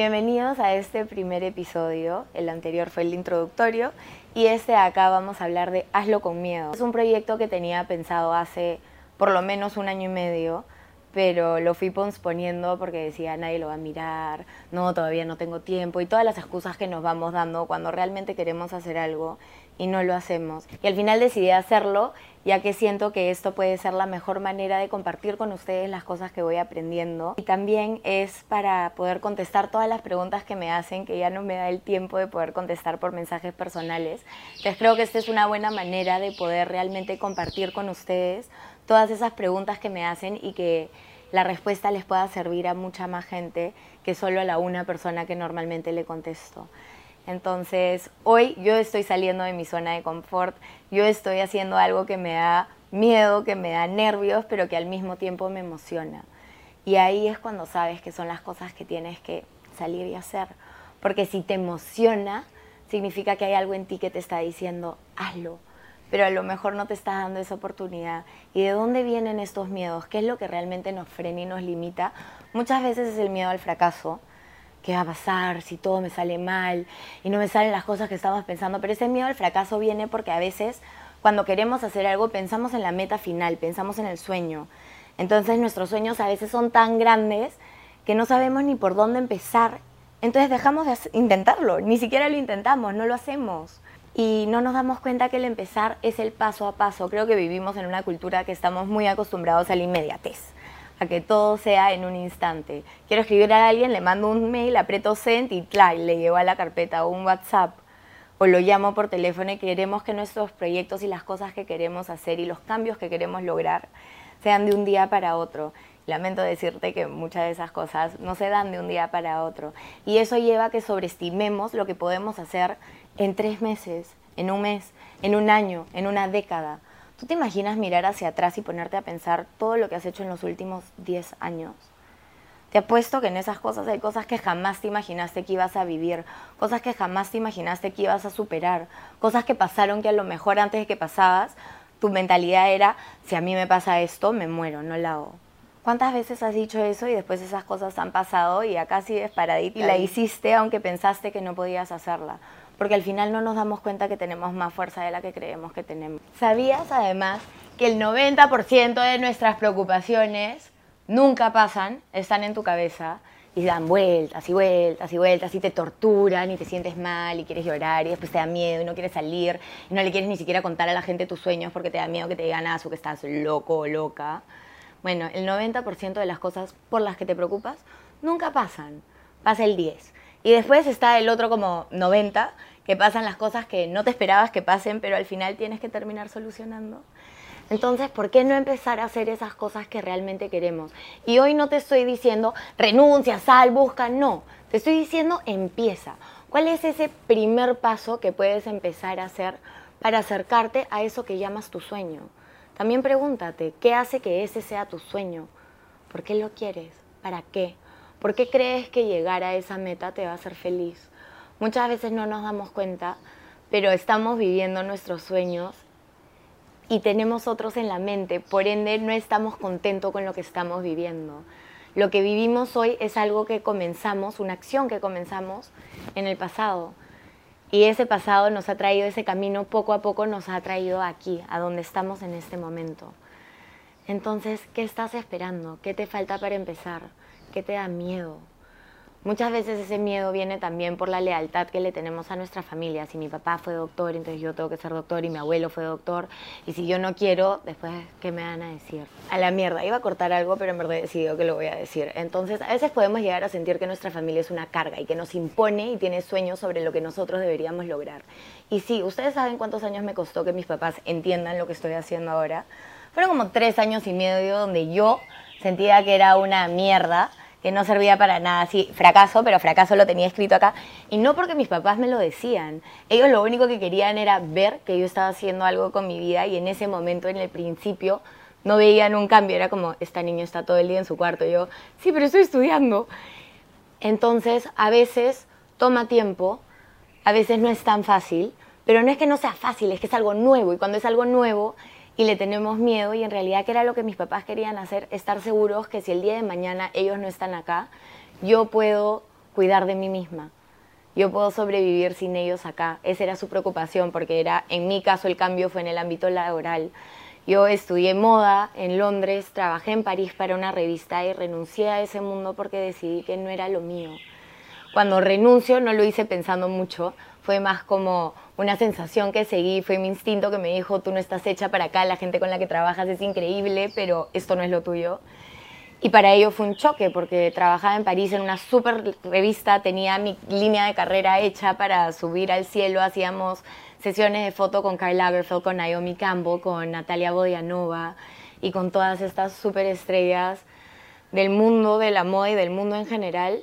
Bienvenidos a este primer episodio. El anterior fue el introductorio y este acá vamos a hablar de Hazlo con miedo. Es un proyecto que tenía pensado hace por lo menos un año y medio, pero lo fui posponiendo porque decía nadie lo va a mirar, no, todavía no tengo tiempo y todas las excusas que nos vamos dando cuando realmente queremos hacer algo y no lo hacemos. Y al final decidí hacerlo ya que siento que esto puede ser la mejor manera de compartir con ustedes las cosas que voy aprendiendo. Y también es para poder contestar todas las preguntas que me hacen, que ya no me da el tiempo de poder contestar por mensajes personales. Entonces creo que esta es una buena manera de poder realmente compartir con ustedes todas esas preguntas que me hacen y que la respuesta les pueda servir a mucha más gente que solo a la una persona que normalmente le contesto. Entonces, hoy yo estoy saliendo de mi zona de confort, yo estoy haciendo algo que me da miedo, que me da nervios, pero que al mismo tiempo me emociona. Y ahí es cuando sabes que son las cosas que tienes que salir y hacer. Porque si te emociona, significa que hay algo en ti que te está diciendo, hazlo. Pero a lo mejor no te está dando esa oportunidad. ¿Y de dónde vienen estos miedos? ¿Qué es lo que realmente nos frena y nos limita? Muchas veces es el miedo al fracaso, ¿qué va a pasar si todo me sale mal y no me salen las cosas que estamos pensando? Pero ese miedo al fracaso viene porque a veces cuando queremos hacer algo pensamos en la meta final, pensamos en el sueño. Entonces nuestros sueños a veces son tan grandes que no sabemos ni por dónde empezar. Entonces dejamos de intentarlo, ni siquiera lo intentamos, no lo hacemos. Y no nos damos cuenta que el empezar es el paso a paso. Creo que vivimos en una cultura que estamos muy acostumbrados a la inmediatez a que todo sea en un instante. Quiero escribir a alguien, le mando un mail, aprieto send y le llevo a la carpeta o un WhatsApp o lo llamo por teléfono y queremos que nuestros proyectos y las cosas que queremos hacer y los cambios que queremos lograr sean de un día para otro. Lamento decirte que muchas de esas cosas no se dan de un día para otro. Y eso lleva a que sobreestimemos lo que podemos hacer en tres meses, en un mes, en un año, en una década. ¿Tú te imaginas mirar hacia atrás y ponerte a pensar todo lo que has hecho en los últimos 10 años? Te apuesto que en esas cosas hay cosas que jamás te imaginaste que ibas a vivir, cosas que jamás te imaginaste que ibas a superar, cosas que pasaron que a lo mejor antes de que pasabas, tu mentalidad era, si a mí me pasa esto, me muero, no la hago. ¿Cuántas veces has dicho eso y después esas cosas han pasado y acá sigues paradita y la hiciste aunque pensaste que no podías hacerla? Porque al final no nos damos cuenta que tenemos más fuerza de la que creemos que tenemos. ¿Sabías además que el 90% de nuestras preocupaciones nunca pasan, están en tu cabeza y dan vueltas y vueltas y vueltas y te torturan y te sientes mal y quieres llorar y después te da miedo y no quieres salir y no le quieres ni siquiera contar a la gente tus sueños porque te da miedo que te digan eso, que estás loco o loca? Bueno, el 90% de las cosas por las que te preocupas nunca pasan, pasa el 10. Y después está el otro como 90, que pasan las cosas que no te esperabas que pasen, pero al final tienes que terminar solucionando. Entonces, ¿por qué no empezar a hacer esas cosas que realmente queremos? Y hoy no te estoy diciendo renuncia, sal, busca, no. Te estoy diciendo empieza. ¿Cuál es ese primer paso que puedes empezar a hacer para acercarte a eso que llamas tu sueño? También pregúntate, ¿qué hace que ese sea tu sueño? ¿Por qué lo quieres? ¿Para qué? ¿Por qué crees que llegar a esa meta te va a hacer feliz? Muchas veces no nos damos cuenta, pero estamos viviendo nuestros sueños y tenemos otros en la mente, por ende no estamos contentos con lo que estamos viviendo. Lo que vivimos hoy es algo que comenzamos, una acción que comenzamos en el pasado. Y ese pasado nos ha traído, ese camino poco a poco nos ha traído aquí, a donde estamos en este momento. Entonces, ¿qué estás esperando? ¿Qué te falta para empezar? ¿Qué te da miedo? Muchas veces ese miedo viene también por la lealtad que le tenemos a nuestra familia. Si mi papá fue doctor, entonces yo tengo que ser doctor y mi abuelo fue doctor. Y si yo no quiero, después, ¿qué me van a decir? A la mierda, iba a cortar algo, pero en verdad he decidido que lo voy a decir. Entonces, a veces podemos llegar a sentir que nuestra familia es una carga y que nos impone y tiene sueños sobre lo que nosotros deberíamos lograr. Y sí, ustedes saben cuántos años me costó que mis papás entiendan lo que estoy haciendo ahora. Fueron como tres años y medio donde yo sentía que era una mierda que no servía para nada, sí, fracaso, pero fracaso lo tenía escrito acá. Y no porque mis papás me lo decían, ellos lo único que querían era ver que yo estaba haciendo algo con mi vida y en ese momento, en el principio, no veían un cambio, era como, esta niña está todo el día en su cuarto, y yo, sí, pero estoy estudiando. Entonces, a veces toma tiempo, a veces no es tan fácil, pero no es que no sea fácil, es que es algo nuevo, y cuando es algo nuevo, y le tenemos miedo y en realidad que era lo que mis papás querían hacer, estar seguros que si el día de mañana ellos no están acá, yo puedo cuidar de mí misma. Yo puedo sobrevivir sin ellos acá. Esa era su preocupación porque era, en mi caso, el cambio fue en el ámbito laboral. Yo estudié moda en Londres, trabajé en París para una revista y renuncié a ese mundo porque decidí que no era lo mío. Cuando renuncio no lo hice pensando mucho, fue más como una sensación que seguí, fue mi instinto que me dijo, tú no estás hecha para acá, la gente con la que trabajas es increíble, pero esto no es lo tuyo. Y para ello fue un choque, porque trabajaba en París en una super revista, tenía mi línea de carrera hecha para subir al cielo, hacíamos sesiones de foto con Karl Lagerfeld, con Naomi Campbell, con Natalia Bodianova y con todas estas super estrellas del mundo de la moda y del mundo en general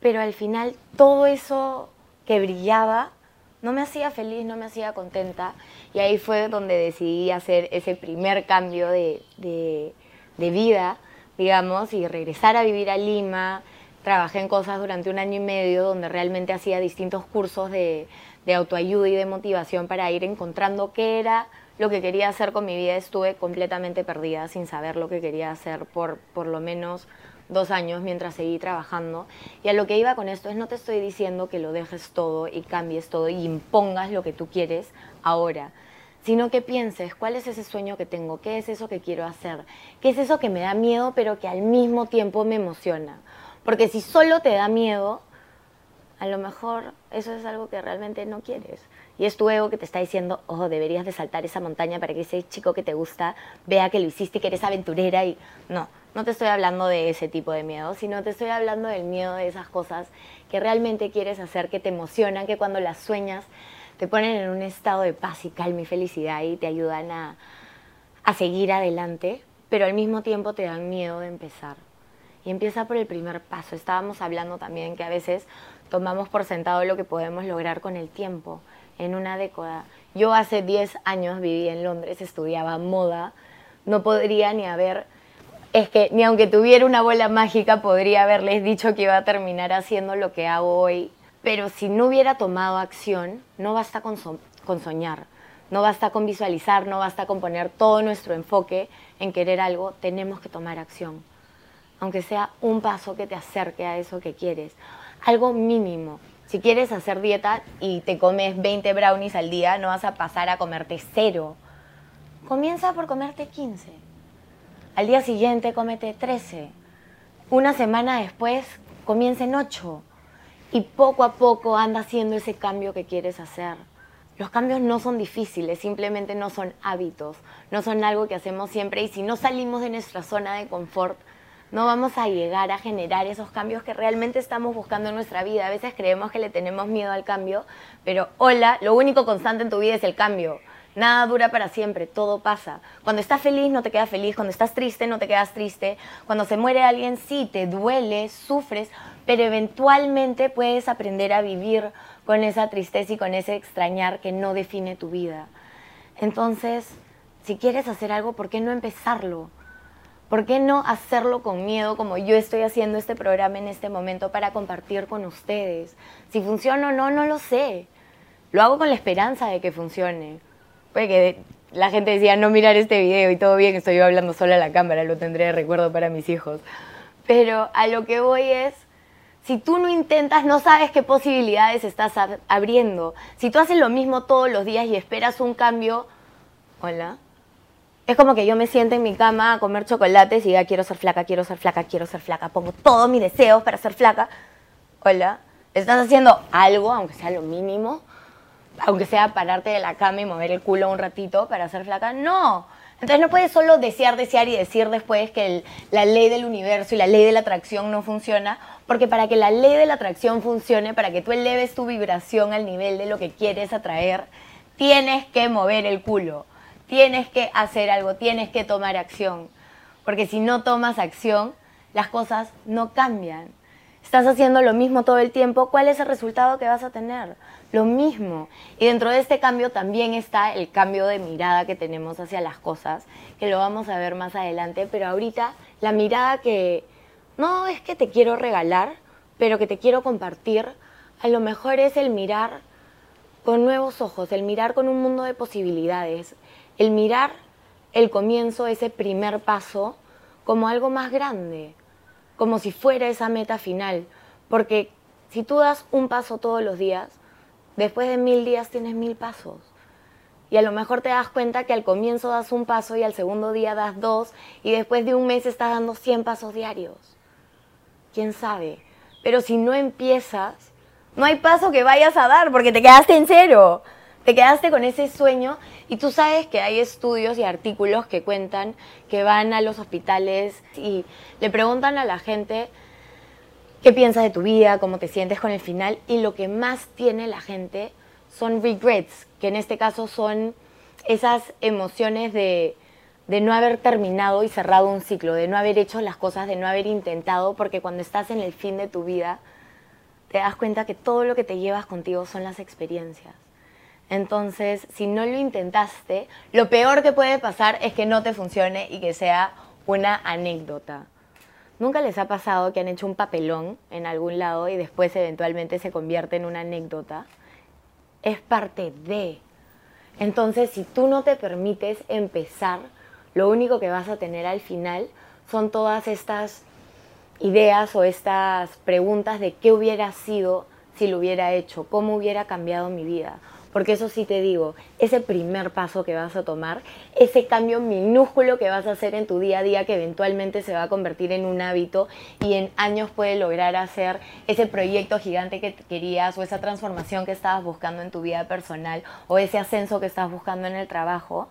pero al final todo eso que brillaba no me hacía feliz, no me hacía contenta. Y ahí fue donde decidí hacer ese primer cambio de, vida, digamos, y regresar a vivir a Lima. Trabajé en cosas durante un año y medio donde realmente hacía distintos cursos de, de autoayuda y de motivación para ir encontrando qué era lo que quería hacer con mi vida. Estuve completamente perdida sin saber lo que quería hacer por por lo menos dos años mientras seguí trabajando. Y a lo que iba con esto es no te estoy diciendo que lo dejes todo y cambies todo y impongas lo que tú quieres ahora, sino que pienses cuál es ese sueño que tengo, qué es eso que quiero hacer, qué es eso que me da miedo pero que al mismo tiempo me emociona. Porque si solo te da miedo, a lo mejor eso es algo que realmente no quieres. Y es tu ego que te está diciendo, oh, deberías de saltar esa montaña para que ese chico que te gusta vea que lo hiciste y que eres aventurera y no, no te estoy hablando de ese tipo de miedo, sino te estoy hablando del miedo de esas cosas que realmente quieres hacer, que te emocionan, que cuando las sueñas te ponen en un estado de paz y calma y felicidad y te ayudan a, a seguir adelante, pero al mismo tiempo te dan miedo de empezar. Y empieza por el primer paso. Estábamos hablando también que a veces tomamos por sentado lo que podemos lograr con el tiempo, en una década. Yo hace 10 años viví en Londres, estudiaba moda, no podría ni haber es que ni aunque tuviera una bola mágica podría haberles dicho que iba a terminar haciendo lo que hago hoy. Pero si no hubiera tomado acción, no basta con, soñar, no basta con visualizar, no basta con poner todo nuestro enfoque en querer algo, tenemos que tomar acción. Aunque sea un paso que te acerque a eso que quieres. Algo mínimo. Si quieres hacer dieta y te comes 20 brownies al día, no vas a pasar a comerte cero. Comienza por comerte 15 al día siguiente comete 13. Una semana después comienza en 8. Y poco a poco anda haciendo ese cambio que quieres hacer. Los cambios no son difíciles, simplemente no son hábitos, no son algo que hacemos siempre y si no salimos de nuestra zona de confort, no vamos a llegar a generar esos cambios que realmente estamos buscando en nuestra vida. A veces creemos que le tenemos miedo al cambio, pero hola, lo único constante en tu vida es el cambio. Nada dura para siempre, todo pasa. Cuando estás feliz no te quedas feliz, cuando estás triste no te quedas triste, cuando se muere alguien sí, te duele, sufres, pero eventualmente puedes aprender a vivir con esa tristeza y con ese extrañar que no define tu vida. Entonces, si quieres hacer algo, ¿por qué no empezarlo? ¿Por qué no hacerlo con miedo como yo estoy haciendo este programa en este momento para compartir con ustedes? Si funciona o no, no lo sé. Lo hago con la esperanza de que funcione que la gente decía no mirar este video y todo bien, estoy yo hablando sola a la cámara, lo tendré de recuerdo para mis hijos. Pero a lo que voy es, si tú no intentas, no sabes qué posibilidades estás abriendo. Si tú haces lo mismo todos los días y esperas un cambio, hola. Es como que yo me siento en mi cama a comer chocolates y ya quiero ser flaca, quiero ser flaca, quiero ser flaca. Pongo todos mis deseos para ser flaca. Hola. Estás haciendo algo, aunque sea lo mínimo, aunque sea pararte de la cama y mover el culo un ratito para ser flaca, no. Entonces no puedes solo desear, desear y decir después que la ley del universo y la ley de la atracción no funciona, porque para que la ley de la atracción funcione, para que tú eleves tu vibración al nivel de lo que quieres atraer, tienes que mover el culo, tienes que hacer algo, tienes que tomar acción, porque si no tomas acción, las cosas no cambian estás haciendo lo mismo todo el tiempo, ¿cuál es el resultado que vas a tener? Lo mismo. Y dentro de este cambio también está el cambio de mirada que tenemos hacia las cosas, que lo vamos a ver más adelante, pero ahorita la mirada que no es que te quiero regalar, pero que te quiero compartir, a lo mejor es el mirar con nuevos ojos, el mirar con un mundo de posibilidades, el mirar el comienzo, ese primer paso, como algo más grande, como si fuera esa meta final, porque Si tú das un paso todos los días, después de mil días tienes mil pasos. Y a lo mejor te das cuenta que al comienzo das un paso y al segundo día das dos y después de un mes estás dando 100 pasos diarios. ¿Quién sabe? Pero si no empiezas, no hay paso que vayas a dar porque te quedaste en cero. Te quedaste con ese sueño y tú sabes que hay estudios y artículos que cuentan que van a los hospitales y le preguntan a la gente qué piensas de tu vida, cómo te sientes con el final y lo que más tiene la gente son regrets, que en este caso son esas emociones de, de no haber terminado y cerrado un ciclo, de no haber hecho las cosas, de no haber intentado, porque cuando estás en el fin de tu vida, te das cuenta que todo lo que te llevas contigo son las experiencias. Entonces, si no lo intentaste, lo peor que puede pasar es que no te funcione y que sea una anécdota. ¿Nunca les ha pasado que han hecho un papelón en algún lado y después eventualmente se convierte en una anécdota? Es parte de. Entonces, si tú no te permites empezar, lo único que vas a tener al final son todas estas ideas o estas preguntas de qué hubiera sido si lo hubiera hecho, cómo hubiera cambiado mi vida. Porque eso sí te digo, ese primer paso que vas a tomar, ese cambio minúsculo que vas a hacer en tu día a día que eventualmente se va a convertir en un hábito y en años puede lograr hacer ese proyecto gigante que querías o esa transformación que estabas buscando en tu vida personal o ese ascenso que estabas buscando en el trabajo,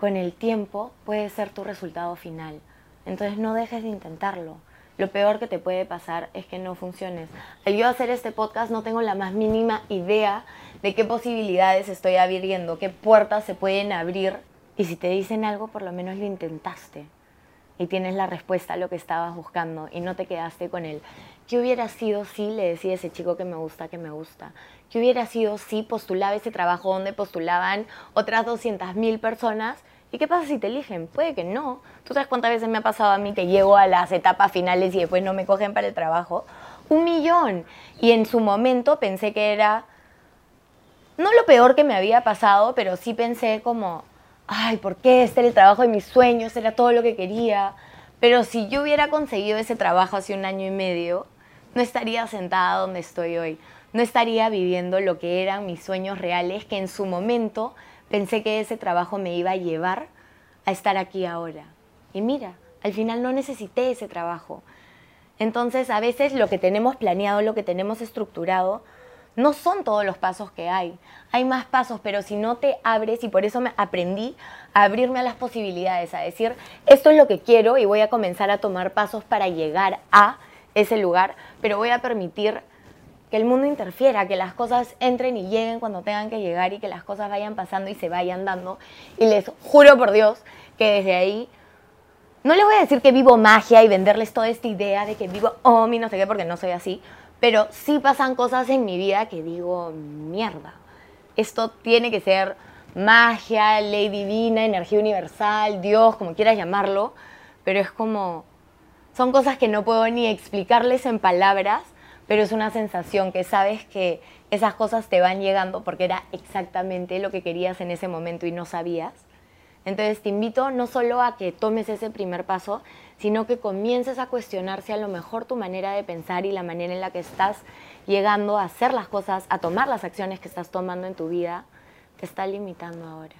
con el tiempo puede ser tu resultado final. Entonces no dejes de intentarlo. Lo peor que te puede pasar es que no funciones. Al yo hacer este podcast no tengo la más mínima idea de qué posibilidades estoy abriendo, qué puertas se pueden abrir. Y si te dicen algo, por lo menos lo intentaste. Y tienes la respuesta a lo que estabas buscando y no te quedaste con él. ¿Qué hubiera sido si le decía a ese chico que me gusta, que me gusta? ¿Qué hubiera sido si postulaba ese trabajo donde postulaban otras 200.000 personas ¿Y qué pasa si te eligen? Puede que no. ¿Tú sabes cuántas veces me ha pasado a mí que llego a las etapas finales y después no me cogen para el trabajo? Un millón. Y en su momento pensé que era, no lo peor que me había pasado, pero sí pensé como, ay, ¿por qué? Este era el trabajo de mis sueños, era todo lo que quería. Pero si yo hubiera conseguido ese trabajo hace un año y medio, no estaría sentada donde estoy hoy. No estaría viviendo lo que eran mis sueños reales que en su momento Pensé que ese trabajo me iba a llevar a estar aquí ahora. Y mira, al final no necesité ese trabajo. Entonces, a veces lo que tenemos planeado, lo que tenemos estructurado, no son todos los pasos que hay. Hay más pasos, pero si no te abres, y por eso me aprendí a abrirme a las posibilidades, a decir, esto es lo que quiero y voy a comenzar a tomar pasos para llegar a ese lugar, pero voy a permitir que el mundo interfiera, que las cosas entren y lleguen cuando tengan que llegar y que las cosas vayan pasando y se vayan dando. Y les juro por Dios que desde ahí, no les voy a decir que vivo magia y venderles toda esta idea de que vivo, oh, mi no sé qué, porque no soy así, pero sí pasan cosas en mi vida que digo, mierda, esto tiene que ser magia, ley divina, energía universal, Dios, como quieras llamarlo, pero es como, son cosas que no puedo ni explicarles en palabras pero es una sensación que sabes que esas cosas te van llegando porque era exactamente lo que querías en ese momento y no sabías. Entonces te invito no solo a que tomes ese primer paso, sino que comiences a cuestionar si a lo mejor tu manera de pensar y la manera en la que estás llegando a hacer las cosas, a tomar las acciones que estás tomando en tu vida, te está limitando ahora.